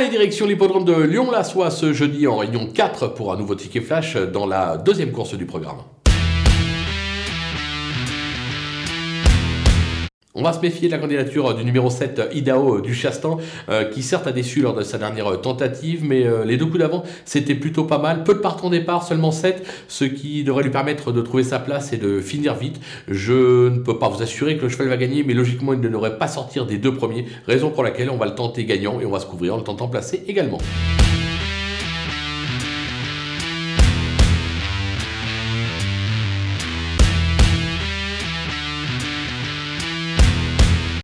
Allez, direction l'hippodrome de Lyon-la-Soie ce jeudi en réunion 4 pour un nouveau ticket flash dans la deuxième course du programme. On va se méfier de la candidature du numéro 7, Idao du Chastan, euh, qui certes a déçu lors de sa dernière tentative, mais euh, les deux coups d'avant, c'était plutôt pas mal. Peu de partants départ, seulement 7, ce qui devrait lui permettre de trouver sa place et de finir vite. Je ne peux pas vous assurer que le cheval va gagner, mais logiquement, il ne devrait pas sortir des deux premiers, raison pour laquelle on va le tenter gagnant et on va se couvrir en le tentant placé également.